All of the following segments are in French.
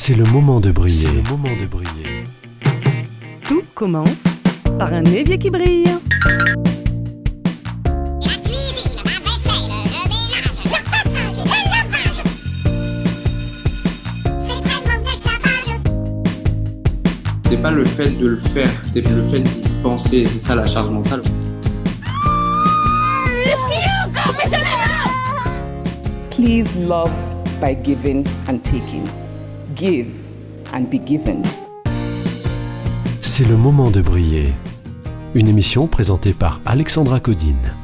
C'est le moment de briller. C'est le moment de briller. Tout commence par un évier qui brille. La cuisine, la vaisselle, le ménage, le repassage et le lavage. C'est vraiment de l'esclavage. C'est pas le fait de le faire, c'est le fait d'y penser, c'est ça la charge mentale. Please love by giving and taking. Give and be given. C'est le moment de briller. Une émission présentée par Alexandra Codine.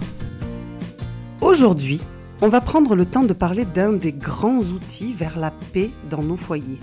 Aujourd'hui, on va prendre le temps de parler d'un des grands outils vers la paix dans nos foyers.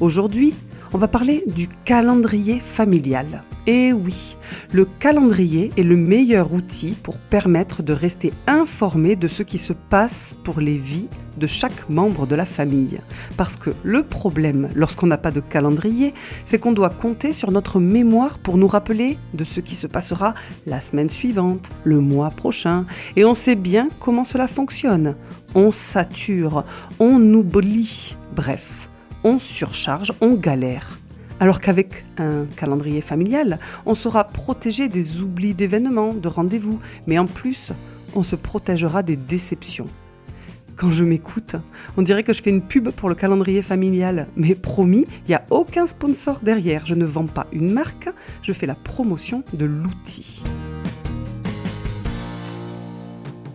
Aujourd'hui, on va parler du calendrier familial. Et oui, le calendrier est le meilleur outil pour permettre de rester informé de ce qui se passe pour les vies de chaque membre de la famille. Parce que le problème lorsqu'on n'a pas de calendrier, c'est qu'on doit compter sur notre mémoire pour nous rappeler de ce qui se passera la semaine suivante, le mois prochain. Et on sait bien comment cela fonctionne. On sature, on oublie, bref, on surcharge, on galère. Alors qu'avec un calendrier familial, on sera protégé des oublis d'événements, de rendez-vous, mais en plus, on se protégera des déceptions. Quand je m'écoute, on dirait que je fais une pub pour le calendrier familial, mais promis, il n'y a aucun sponsor derrière. Je ne vends pas une marque, je fais la promotion de l'outil.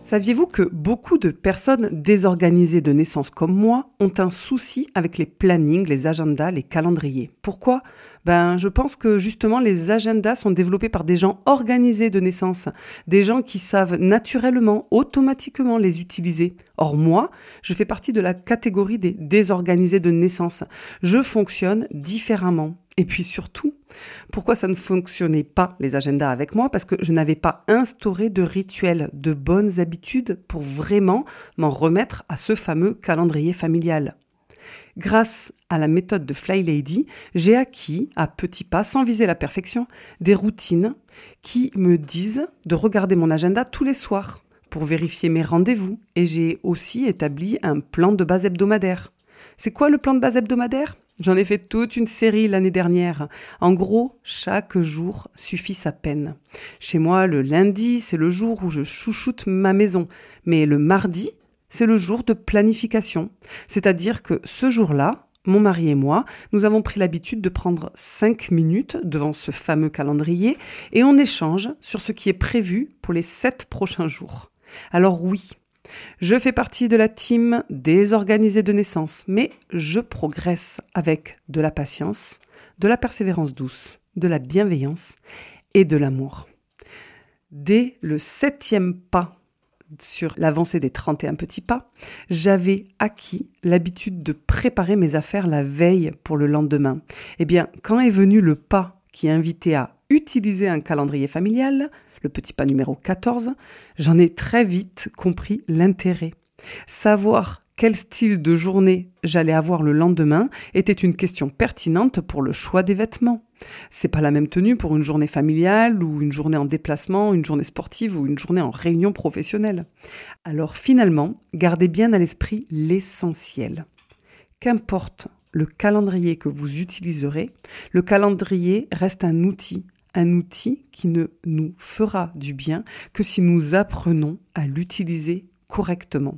Saviez-vous que beaucoup de personnes désorganisées de naissance comme moi ont un souci avec les plannings, les agendas, les calendriers? Pourquoi Ben, je pense que justement les agendas sont développés par des gens organisés de naissance, des gens qui savent naturellement, automatiquement les utiliser. Or moi, je fais partie de la catégorie des désorganisés de naissance. Je fonctionne différemment. Et puis surtout, pourquoi ça ne fonctionnait pas les agendas avec moi? Parce que je n'avais pas instauré de rituels, de bonnes habitudes pour vraiment m'en remettre à ce fameux calendrier familial. Grâce à la méthode de Fly Lady, j'ai acquis, à petits pas, sans viser la perfection, des routines qui me disent de regarder mon agenda tous les soirs pour vérifier mes rendez-vous. Et j'ai aussi établi un plan de base hebdomadaire. C'est quoi le plan de base hebdomadaire? J'en ai fait toute une série l'année dernière. En gros, chaque jour suffit sa peine. Chez moi, le lundi, c'est le jour où je chouchoute ma maison. Mais le mardi, c'est le jour de planification. C'est-à-dire que ce jour-là, mon mari et moi, nous avons pris l'habitude de prendre 5 minutes devant ce fameux calendrier et on échange sur ce qui est prévu pour les 7 prochains jours. Alors oui, je fais partie de la team désorganisée de naissance, mais je progresse avec de la patience, de la persévérance douce, de la bienveillance et de l'amour. Dès le septième pas sur l'avancée des 31 petits pas, j'avais acquis l'habitude de préparer mes affaires la veille pour le lendemain. Eh bien, quand est venu le pas qui invitait à utiliser un calendrier familial, le petit pas numéro 14, j'en ai très vite compris l'intérêt. Savoir quel style de journée j'allais avoir le lendemain était une question pertinente pour le choix des vêtements. C'est pas la même tenue pour une journée familiale ou une journée en déplacement, une journée sportive ou une journée en réunion professionnelle. Alors finalement, gardez bien à l'esprit l'essentiel. Qu'importe le calendrier que vous utiliserez, le calendrier reste un outil, un outil qui ne nous fera du bien que si nous apprenons à l'utiliser correctement.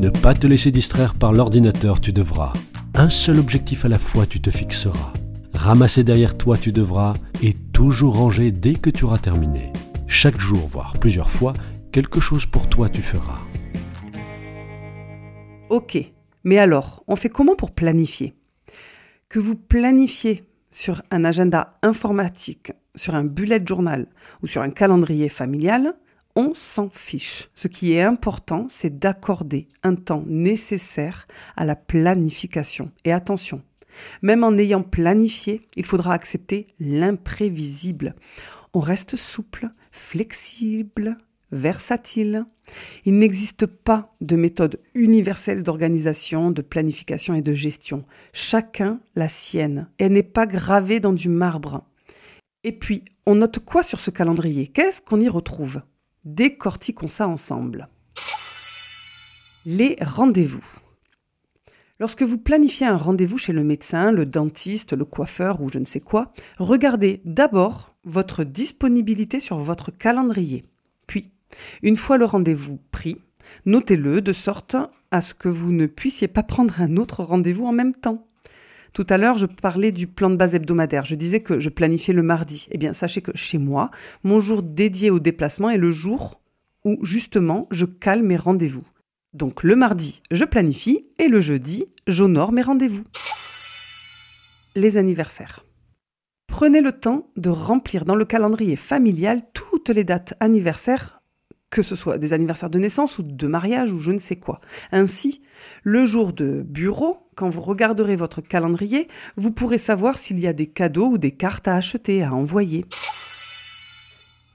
Ne pas te laisser distraire par l'ordinateur, tu devras. Un seul objectif à la fois, tu te fixeras. Ramasser derrière toi, tu devras, et toujours ranger dès que tu auras terminé. Chaque jour, voire plusieurs fois, quelque chose pour toi tu feras. Ok, mais alors, on fait comment pour planifier? Que vous planifiez sur un agenda informatique, sur un bullet journal ou sur un calendrier familial, s'en fiche. Ce qui est important, c'est d'accorder un temps nécessaire à la planification. Et attention, même en ayant planifié, il faudra accepter l'imprévisible. On reste souple, flexible, versatile. Il n'existe pas de méthode universelle d'organisation, de planification et de gestion. Chacun la sienne. Elle n'est pas gravée dans du marbre. Et puis, on note quoi sur ce calendrier? Qu'est-ce qu'on y retrouve? Décortiquons ça ensemble. Les rendez-vous. Lorsque vous planifiez un rendez-vous chez le médecin, le dentiste, le coiffeur ou je ne sais quoi, regardez d'abord votre disponibilité sur votre calendrier. Puis, une fois le rendez-vous pris, notez-le de sorte à ce que vous ne puissiez pas prendre un autre rendez-vous en même temps. Tout à l'heure, je parlais du plan de base hebdomadaire. Je disais que je planifiais le mardi. Eh bien, sachez que chez moi, mon jour dédié au déplacement est le jour où, justement, je cale mes rendez-vous. Donc, le mardi, je planifie et le jeudi, j'honore mes rendez-vous. Les anniversaires. Prenez le temps de remplir dans le calendrier familial toutes les dates anniversaires, que ce soit des anniversaires de naissance ou de mariage ou je ne sais quoi. Ainsi, le jour de bureau, quand vous regarderez votre calendrier, vous pourrez savoir s'il y a des cadeaux ou des cartes à acheter, à envoyer.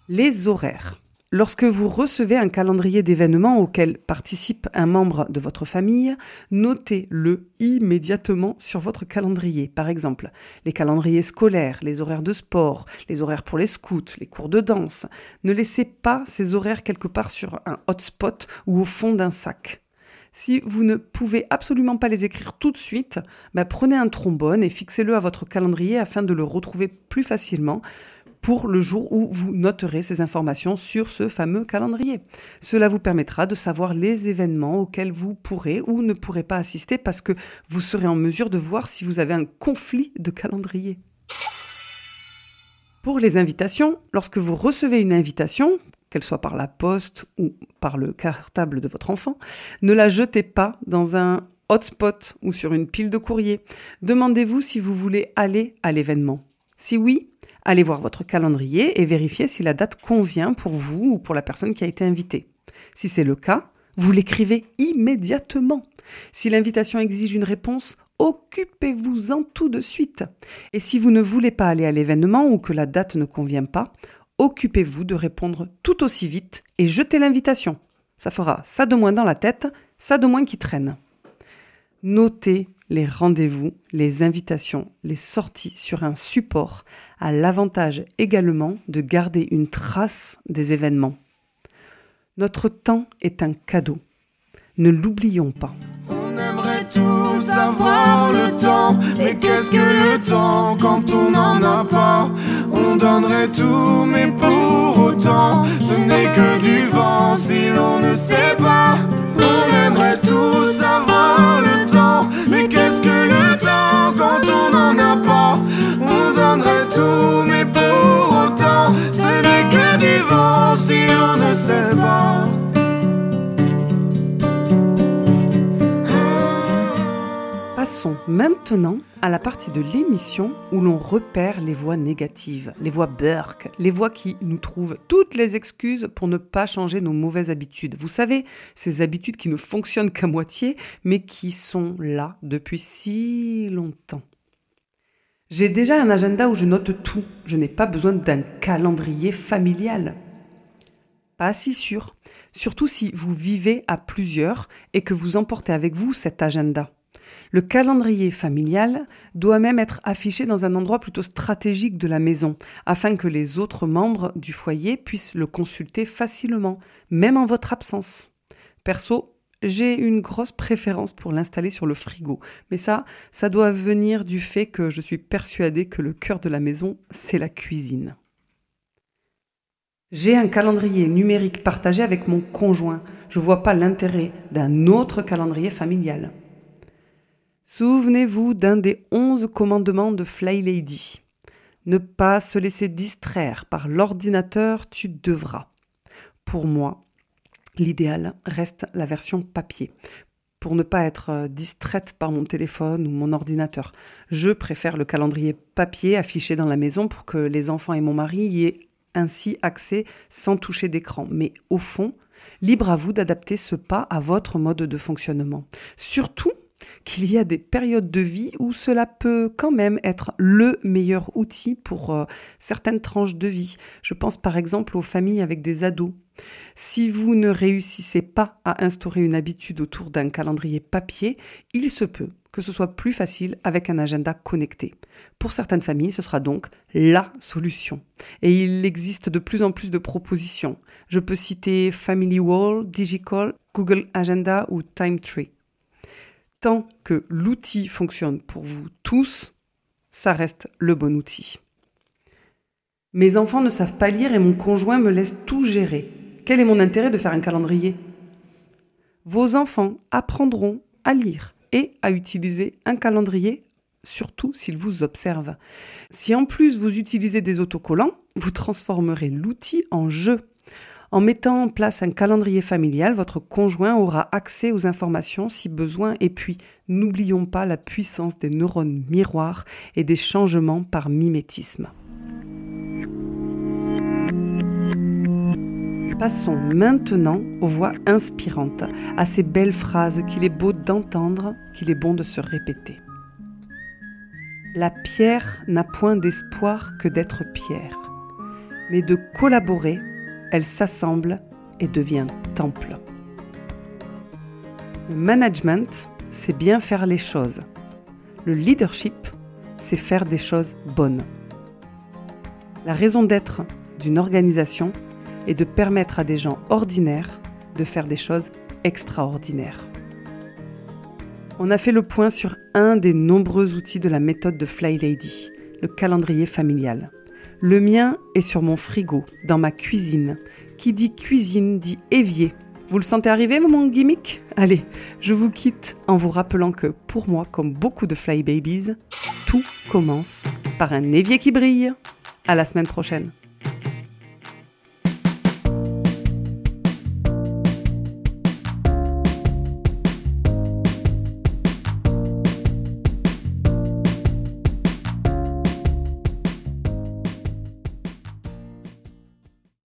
Les horaires. Lorsque vous recevez un calendrier d'événements auquel participe un membre de votre famille, notez-le immédiatement sur votre calendrier. Par exemple, les calendriers scolaires, les horaires de sport, les horaires pour les scouts, les cours de danse. Ne laissez pas ces horaires quelque part sur un hotspot ou au fond d'un sac. Si vous ne pouvez absolument pas les écrire tout de suite, bah, prenez un trombone et fixez-le à votre calendrier afin de le retrouver plus facilement pour le jour où vous noterez ces informations sur ce fameux calendrier. Cela vous permettra de savoir les événements auxquels vous pourrez ou ne pourrez pas assister parce que vous serez en mesure de voir si vous avez un conflit de calendrier. Pour les invitations, lorsque vous recevez une invitation, qu'elle soit par la poste ou par le cartable de votre enfant, ne la jetez pas dans un hotspot ou sur une pile de courrier. Demandez-vous si vous voulez aller à l'événement. Si oui, allez voir votre calendrier et vérifiez si la date convient pour vous ou pour la personne qui a été invitée. Si c'est le cas, vous l'écrivez immédiatement. Si l'invitation exige une réponse, occupez-vous-en tout de suite. Et si vous ne voulez pas aller à l'événement ou que la date ne convient pas, occupez-vous de répondre tout aussi vite et jetez l'invitation. Ça fera ça de moins dans la tête, ça de moins qui traîne. Notez les rendez-vous, les invitations, les sorties sur un support a l'avantage également de garder une trace des événements. Notre temps est un cadeau. Ne l'oublions pas. On aimerait tous avoir le temps, mais qu'est-ce que le temps quand on n'en a pas? On donnerait tout, mais pour autant, ce n'est que du vent si l'on ne sait pas. On aimerait mais qu'est-ce que le temps quand on n'en a Maintenant à la partie de l'émission où l'on repère les voix négatives, les voix Burke, les voix qui nous trouvent toutes les excuses pour ne pas changer nos mauvaises habitudes. Vous savez, ces habitudes qui ne fonctionnent qu'à moitié, mais qui sont là depuis si longtemps. J'ai déjà un agenda où je note tout. Je n'ai pas besoin d'un calendrier familial. Pas si sûr, surtout si vous vivez à plusieurs et que vous emportez avec vous cet agenda. Le calendrier familial doit même être affiché dans un endroit plutôt stratégique de la maison, afin que les autres membres du foyer puissent le consulter facilement, même en votre absence. Perso, j'ai une grosse préférence pour l'installer sur le frigo, mais ça, ça doit venir du fait que je suis persuadée que le cœur de la maison, c'est la cuisine. J'ai un calendrier numérique partagé avec mon conjoint. Je ne vois pas l'intérêt d'un autre calendrier familial. Souvenez-vous d'un des onze commandements de Fly Lady. Ne pas se laisser distraire par l'ordinateur, tu devras. Pour moi, l'idéal reste la version papier. Pour ne pas être euh, distraite par mon téléphone ou mon ordinateur, je préfère le calendrier papier affiché dans la maison pour que les enfants et mon mari y aient ainsi accès sans toucher d'écran. Mais au fond, libre à vous d'adapter ce pas à votre mode de fonctionnement. Surtout qu'il y a des périodes de vie où cela peut quand même être le meilleur outil pour euh, certaines tranches de vie. Je pense par exemple aux familles avec des ados. Si vous ne réussissez pas à instaurer une habitude autour d'un calendrier papier, il se peut que ce soit plus facile avec un agenda connecté. Pour certaines familles, ce sera donc la solution. Et il existe de plus en plus de propositions. Je peux citer Family Wall, Digicall, Google Agenda ou TimeTree. Tant que l'outil fonctionne pour vous tous, ça reste le bon outil. Mes enfants ne savent pas lire et mon conjoint me laisse tout gérer. Quel est mon intérêt de faire un calendrier? Vos enfants apprendront à lire et à utiliser un calendrier, surtout s'ils vous observent. Si en plus vous utilisez des autocollants, vous transformerez l'outil en jeu. En mettant en place un calendrier familial, votre conjoint aura accès aux informations si besoin et puis n'oublions pas la puissance des neurones miroirs et des changements par mimétisme. Passons maintenant aux voix inspirantes, à ces belles phrases qu'il est beau d'entendre, qu'il est bon de se répéter. La pierre n'a point d'espoir que d'être pierre, mais de collaborer, elle s'assemble et devient temple. Le management, c'est bien faire les choses. Le leadership, c'est faire des choses bonnes. La raison d'être d'une organisation, et de permettre à des gens ordinaires de faire des choses extraordinaires. On a fait le point sur un des nombreux outils de la méthode de Fly Lady, le calendrier familial. Le mien est sur mon frigo, dans ma cuisine. Qui dit cuisine dit évier. Vous le sentez arriver, mon gimmick? Allez, je vous quitte en vous rappelant que pour moi, comme beaucoup de Fly Babies, tout commence par un évier qui brille. À la semaine prochaine.